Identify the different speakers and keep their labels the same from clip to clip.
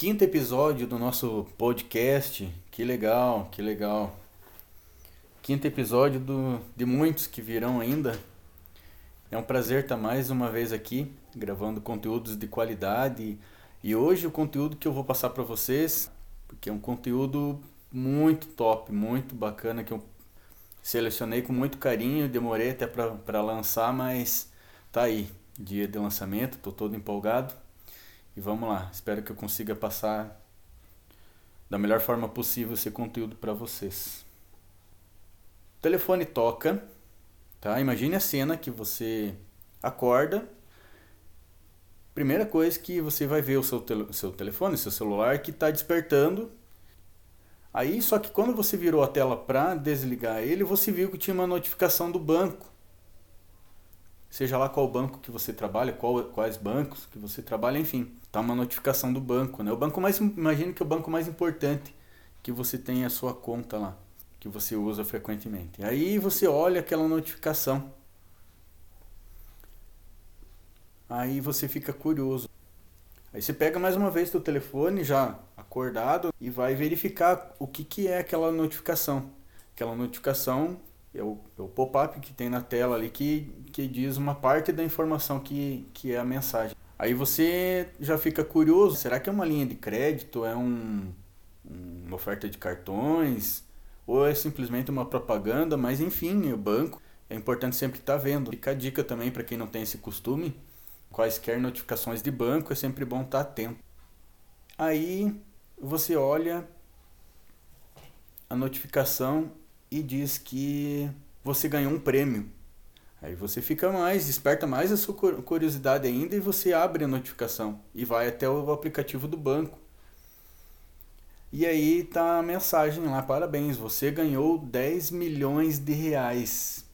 Speaker 1: Quinto episódio do nosso podcast. Que legal, que legal. Quinto episódio do, de muitos que virão ainda. É um prazer estar mais uma vez aqui, gravando conteúdos de qualidade. E hoje o conteúdo que eu vou passar para vocês, porque é um conteúdo muito top, muito bacana, que eu selecionei com muito carinho, demorei até para lançar, mas tá aí, dia de lançamento, tô todo empolgado. E vamos lá, espero que eu consiga passar da melhor forma possível esse conteúdo para vocês. O telefone toca, tá? Imagine a cena que você acorda. Primeira coisa que você vai ver o seu, tel seu telefone, seu celular que está despertando. Aí, só que quando você virou a tela para desligar ele, você viu que tinha uma notificação do banco seja lá qual banco que você trabalha, qual, quais bancos que você trabalha, enfim, tá uma notificação do banco, né? O banco mais, imagine que é o banco mais importante que você tem a sua conta lá, que você usa frequentemente. Aí você olha aquela notificação. Aí você fica curioso. Aí você pega mais uma vez o telefone já acordado e vai verificar o que, que é aquela notificação. Aquela notificação é o, é o pop-up que tem na tela ali que, que diz uma parte da informação que, que é a mensagem. Aí você já fica curioso, será que é uma linha de crédito, é um, uma oferta de cartões, ou é simplesmente uma propaganda, mas enfim, o banco é importante sempre estar vendo. Fica a dica também para quem não tem esse costume, quaisquer notificações de banco é sempre bom estar atento. Aí você olha a notificação e diz que você ganhou um prêmio. Aí você fica mais, desperta mais a sua curiosidade ainda e você abre a notificação e vai até o aplicativo do banco. E aí tá a mensagem lá, parabéns, você ganhou 10 milhões de reais.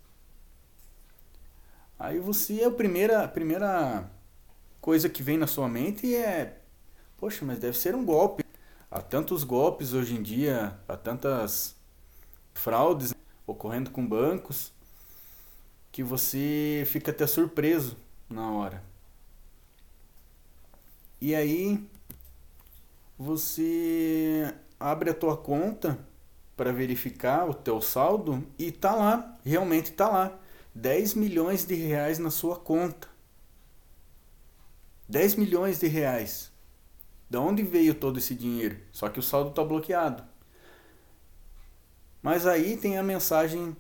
Speaker 1: Aí você, a primeira, a primeira coisa que vem na sua mente é, poxa, mas deve ser um golpe. Há tantos golpes hoje em dia, há tantas fraudes ocorrendo com bancos que você fica até surpreso na hora. E aí você abre a tua conta para verificar o teu saldo e tá lá, realmente tá lá, 10 milhões de reais na sua conta. 10 milhões de reais. Da onde veio todo esse dinheiro? Só que o saldo está bloqueado. Mas aí tem a mensagem,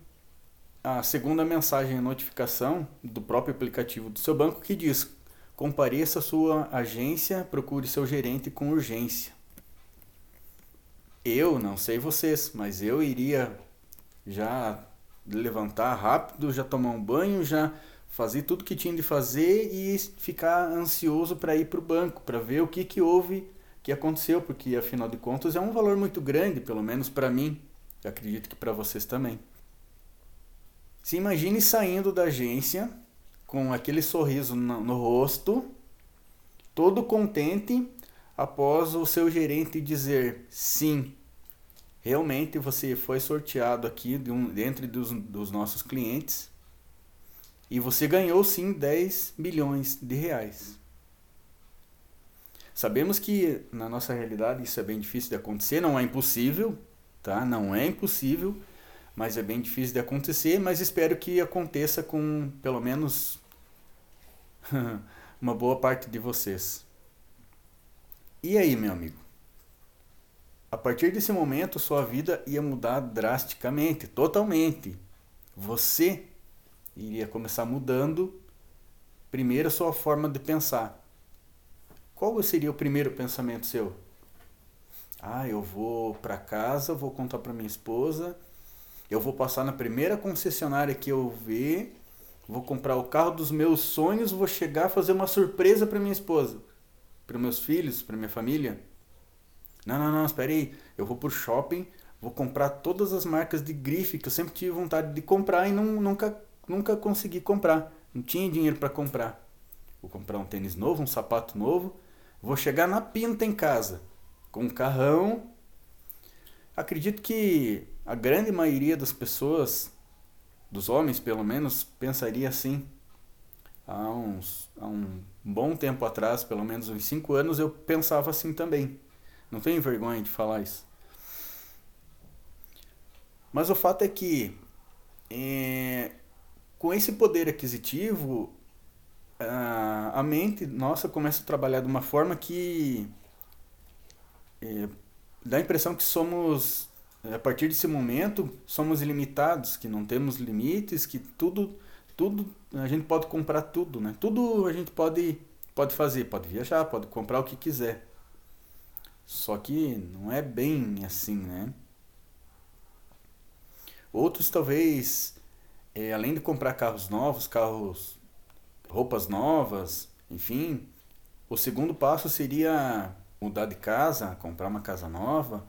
Speaker 1: a segunda mensagem, a notificação do próprio aplicativo do seu banco que diz: compareça à sua agência, procure seu gerente com urgência. Eu, não sei vocês, mas eu iria já levantar rápido, já tomar um banho, já fazer tudo que tinha de fazer e ficar ansioso para ir para o banco, para ver o que, que houve, que aconteceu, porque afinal de contas é um valor muito grande, pelo menos para mim. Eu acredito que para vocês também. Se imagine saindo da agência com aquele sorriso no, no rosto, todo contente após o seu gerente dizer sim, realmente você foi sorteado aqui de um, dentro dos, dos nossos clientes e você ganhou sim 10 milhões de reais. Sabemos que na nossa realidade isso é bem difícil de acontecer, não é impossível, tá? Não é impossível, mas é bem difícil de acontecer, mas espero que aconteça com pelo menos uma boa parte de vocês. E aí, meu amigo? A partir desse momento, sua vida ia mudar drasticamente, totalmente. Você iria começar mudando primeiro a sua forma de pensar. Qual seria o primeiro pensamento seu? Ah, eu vou para casa, vou contar para minha esposa, eu vou passar na primeira concessionária que eu ver, vou comprar o carro dos meus sonhos, vou chegar fazer uma surpresa para minha esposa, para meus filhos, para minha família. Não, não, não, espere aí. Eu vou pro shopping, vou comprar todas as marcas de grife que eu sempre tive vontade de comprar e não, nunca, nunca consegui comprar. Não tinha dinheiro para comprar. Vou comprar um tênis novo, um sapato novo. Vou chegar na pinta em casa com um carrão. Acredito que a grande maioria das pessoas, dos homens pelo menos, pensaria assim. Há, uns, há um bom tempo atrás, pelo menos uns 5 anos, eu pensava assim também. Não tenho vergonha de falar isso. Mas o fato é que é, com esse poder aquisitivo, a, a mente nossa começa a trabalhar de uma forma que é, dá a impressão que somos, a partir desse momento, somos ilimitados, que não temos limites, que tudo, tudo a gente pode comprar tudo, né? Tudo a gente pode, pode fazer, pode viajar, pode comprar o que quiser. Só que não é bem assim, né? Outros talvez, é, além de comprar carros novos, carros, roupas novas, enfim, o segundo passo seria mudar de casa, comprar uma casa nova.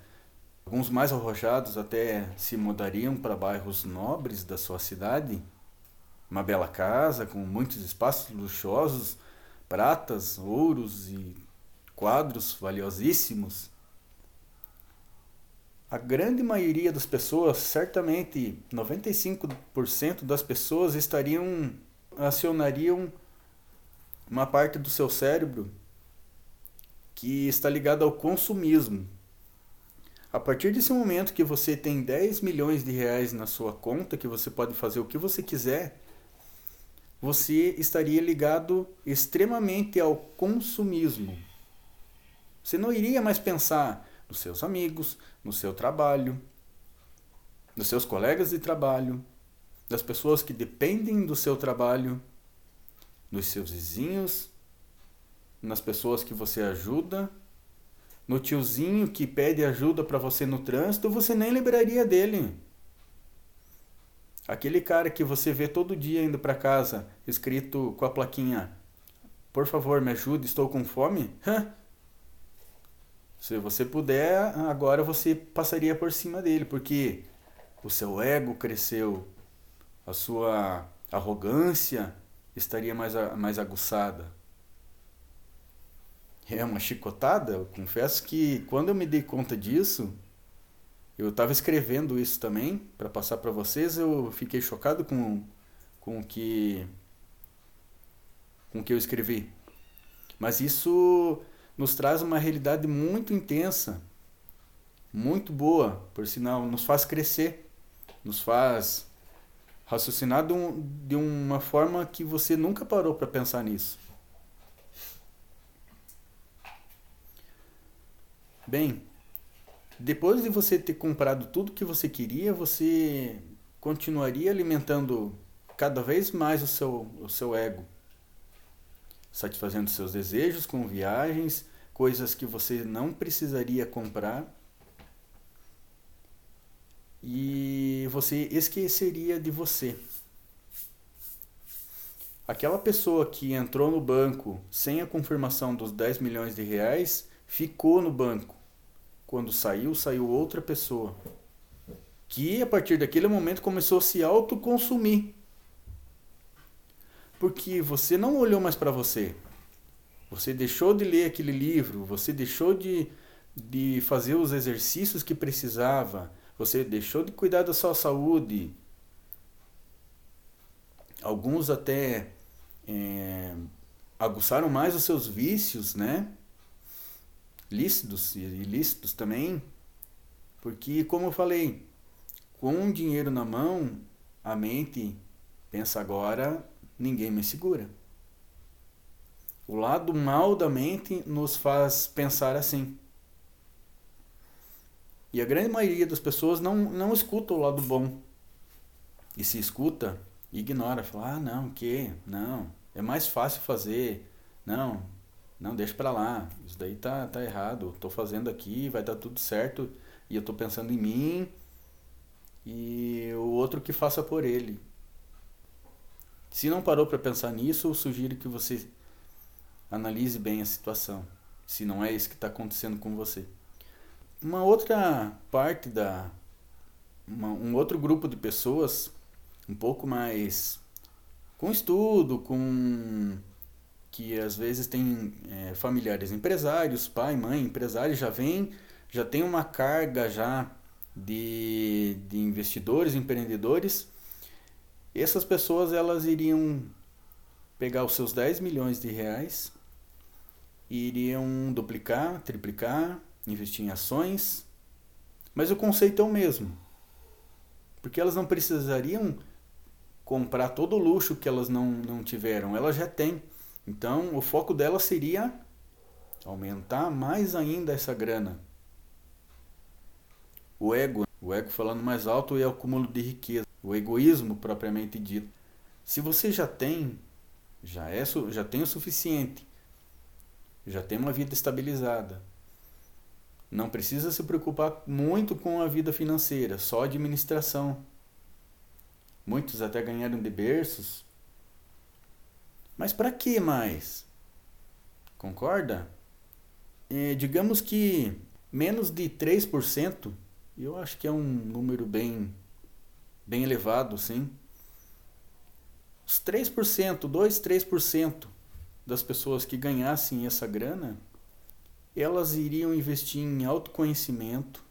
Speaker 1: Alguns mais arrojados até se mudariam para bairros nobres da sua cidade. Uma bela casa com muitos espaços luxuosos, pratas, ouros e quadros valiosíssimos. A grande maioria das pessoas, certamente 95% das pessoas estariam acionariam uma parte do seu cérebro que está ligada ao consumismo. A partir desse momento que você tem 10 milhões de reais na sua conta, que você pode fazer o que você quiser, você estaria ligado extremamente ao consumismo. Você não iria mais pensar nos seus amigos, no seu trabalho, nos seus colegas de trabalho, das pessoas que dependem do seu trabalho, nos seus vizinhos, nas pessoas que você ajuda, no tiozinho que pede ajuda para você no trânsito, você nem lembraria dele. Aquele cara que você vê todo dia indo para casa, escrito com a plaquinha: Por favor, me ajude, estou com fome. Se você puder, agora você passaria por cima dele, porque o seu ego cresceu, a sua arrogância estaria mais, mais aguçada. É uma chicotada? Eu confesso que quando eu me dei conta disso, eu estava escrevendo isso também para passar para vocês, eu fiquei chocado com, com o que com o que eu escrevi. Mas isso nos traz uma realidade muito intensa, muito boa, por sinal, nos faz crescer, nos faz raciocinar de, um, de uma forma que você nunca parou para pensar nisso. Bem, depois de você ter comprado tudo que você queria, você continuaria alimentando cada vez mais o seu, o seu ego satisfazendo seus desejos com viagens, coisas que você não precisaria comprar. E você esqueceria de você. Aquela pessoa que entrou no banco sem a confirmação dos 10 milhões de reais ficou no banco. Quando saiu, saiu outra pessoa. Que a partir daquele momento começou a se autoconsumir porque você não olhou mais para você. Você deixou de ler aquele livro, você deixou de, de fazer os exercícios que precisava, você deixou de cuidar da sua saúde. Alguns até é, aguçaram mais os seus vícios, né? Lícitos e ilícitos também. Porque, como eu falei, com dinheiro na mão, a mente pensa agora ninguém me segura. O lado mal da mente nos faz pensar assim. E a grande maioria das pessoas não, não escuta o lado bom. E se escuta, ignora, fala: "Ah, não, que? Não, é mais fácil fazer. Não, não deixa para lá. Isso daí tá tá errado. Tô fazendo aqui, vai dar tudo certo e eu tô pensando em mim e o outro que faça por ele. Se não parou para pensar nisso, eu sugiro que você analise bem a situação, se não é isso que está acontecendo com você. Uma outra parte da. Uma, um outro grupo de pessoas, um pouco mais com estudo, com que às vezes tem é, familiares empresários, pai, mãe, empresário, já vem, já tem uma carga já de, de investidores, empreendedores essas pessoas elas iriam pegar os seus 10 milhões de reais e iriam duplicar, triplicar investir em ações, mas o conceito é o mesmo. Porque elas não precisariam comprar todo o luxo que elas não, não tiveram, elas já têm. Então, o foco delas seria aumentar mais ainda essa grana. O ego, o ego falando mais alto é o acúmulo de riqueza, o egoísmo propriamente dito. Se você já tem, já é já tem o suficiente, já tem uma vida estabilizada. Não precisa se preocupar muito com a vida financeira, só administração. Muitos até ganharam de berços. Mas para que mais? Concorda? É, digamos que menos de 3%, eu acho que é um número bem, bem elevado, sim. Os 3%, 2, 3% das pessoas que ganhassem essa grana, elas iriam investir em autoconhecimento,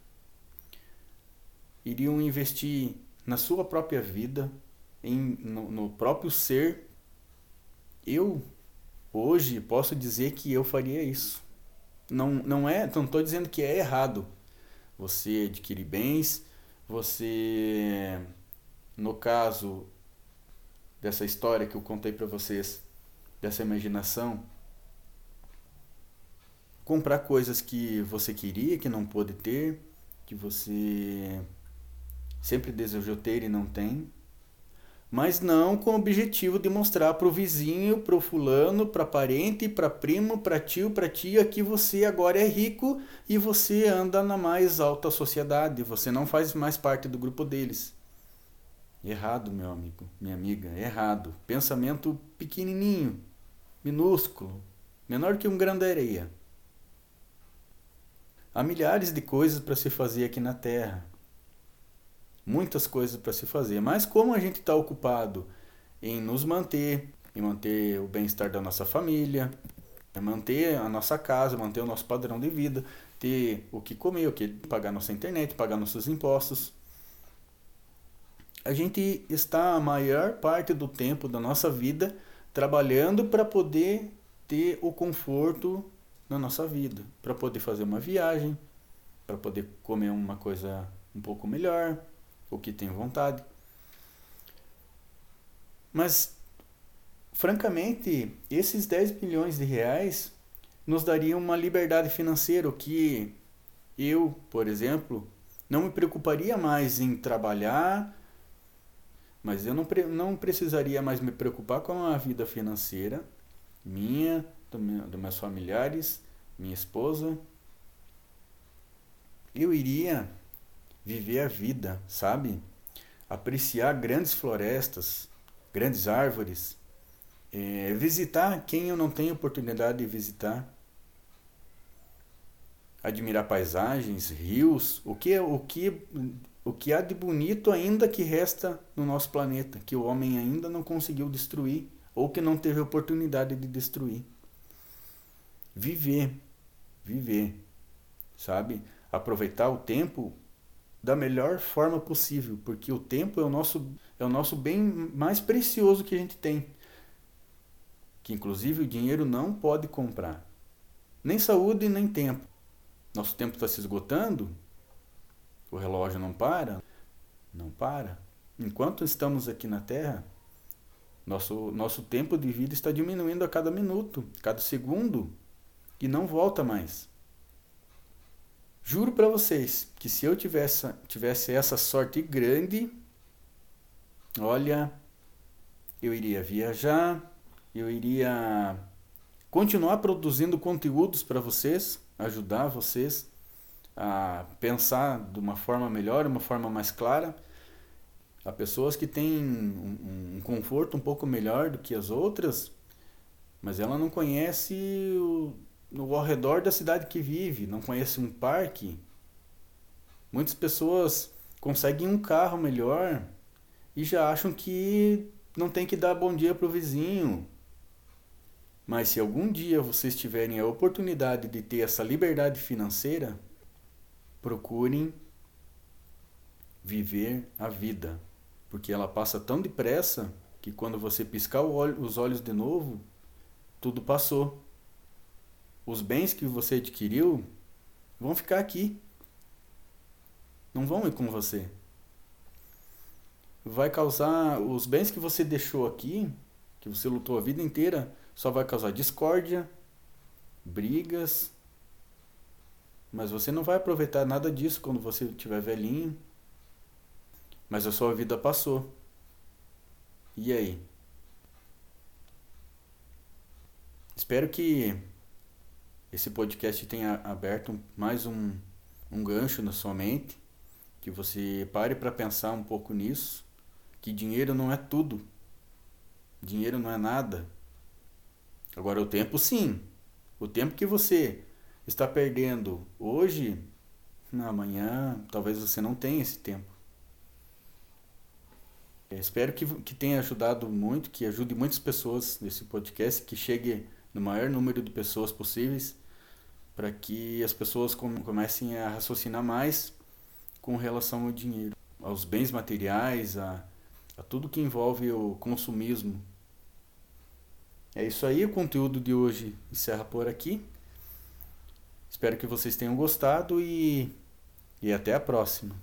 Speaker 1: iriam investir na sua própria vida, em, no, no próprio ser. Eu, hoje, posso dizer que eu faria isso. Não, não é, não estou dizendo que é errado você adquirir bens, você, no caso dessa história que eu contei para vocês, dessa imaginação, comprar coisas que você queria, que não pôde ter, que você sempre desejou ter e não tem, mas não com o objetivo de mostrar para o vizinho, para o fulano, para parente, para primo, para tio, para tia que você agora é rico e você anda na mais alta sociedade, você não faz mais parte do grupo deles. Errado, meu amigo, minha amiga, errado. Pensamento pequenininho, minúsculo, menor que um grão de areia. Há milhares de coisas para se fazer aqui na Terra. Muitas coisas para se fazer. Mas como a gente está ocupado em nos manter, em manter o bem-estar da nossa família, manter a nossa casa, manter o nosso padrão de vida, ter o que comer, o que pagar nossa internet, pagar nossos impostos. A gente está a maior parte do tempo da nossa vida trabalhando para poder ter o conforto na nossa vida, para poder fazer uma viagem, para poder comer uma coisa um pouco melhor, o que tem vontade. Mas, francamente, esses 10 milhões de reais nos dariam uma liberdade financeira, o que eu, por exemplo, não me preocuparia mais em trabalhar mas eu não, não precisaria mais me preocupar com a vida financeira minha, do meu, dos meus familiares, minha esposa. Eu iria viver a vida, sabe? Apreciar grandes florestas, grandes árvores, é, visitar quem eu não tenho oportunidade de visitar, admirar paisagens, rios, o que o que o que há de bonito ainda que resta no nosso planeta, que o homem ainda não conseguiu destruir ou que não teve oportunidade de destruir. Viver, viver, sabe? Aproveitar o tempo da melhor forma possível, porque o tempo é o nosso é o nosso bem mais precioso que a gente tem. Que inclusive o dinheiro não pode comprar. Nem saúde, nem tempo. Nosso tempo está se esgotando, o relógio não para? Não para. Enquanto estamos aqui na Terra, nosso, nosso tempo de vida está diminuindo a cada minuto, cada segundo, e não volta mais. Juro para vocês que se eu tivesse, tivesse essa sorte grande, olha, eu iria viajar, eu iria continuar produzindo conteúdos para vocês, ajudar vocês a pensar de uma forma melhor, uma forma mais clara. Há pessoas que têm um, um conforto um pouco melhor do que as outras, mas ela não conhece o, o ao redor da cidade que vive, não conhece um parque. Muitas pessoas conseguem um carro melhor e já acham que não tem que dar bom dia para o vizinho. Mas se algum dia vocês tiverem a oportunidade de ter essa liberdade financeira, procurem viver a vida, porque ela passa tão depressa que quando você piscar os olhos de novo, tudo passou. Os bens que você adquiriu vão ficar aqui. Não vão ir com você. Vai causar os bens que você deixou aqui, que você lutou a vida inteira, só vai causar discórdia, brigas. Mas você não vai aproveitar nada disso quando você estiver velhinho. Mas a sua vida passou. E aí? Espero que esse podcast tenha aberto mais um, um gancho na sua mente, que você pare para pensar um pouco nisso, que dinheiro não é tudo. Dinheiro não é nada. Agora o tempo sim. O tempo que você está perdendo hoje, amanhã, talvez você não tenha esse tempo. Eu espero que, que tenha ajudado muito, que ajude muitas pessoas nesse podcast, que chegue no maior número de pessoas possíveis, para que as pessoas comecem a raciocinar mais com relação ao dinheiro, aos bens materiais, a, a tudo que envolve o consumismo. É isso aí, o conteúdo de hoje encerra por aqui. Espero que vocês tenham gostado e, e até a próxima.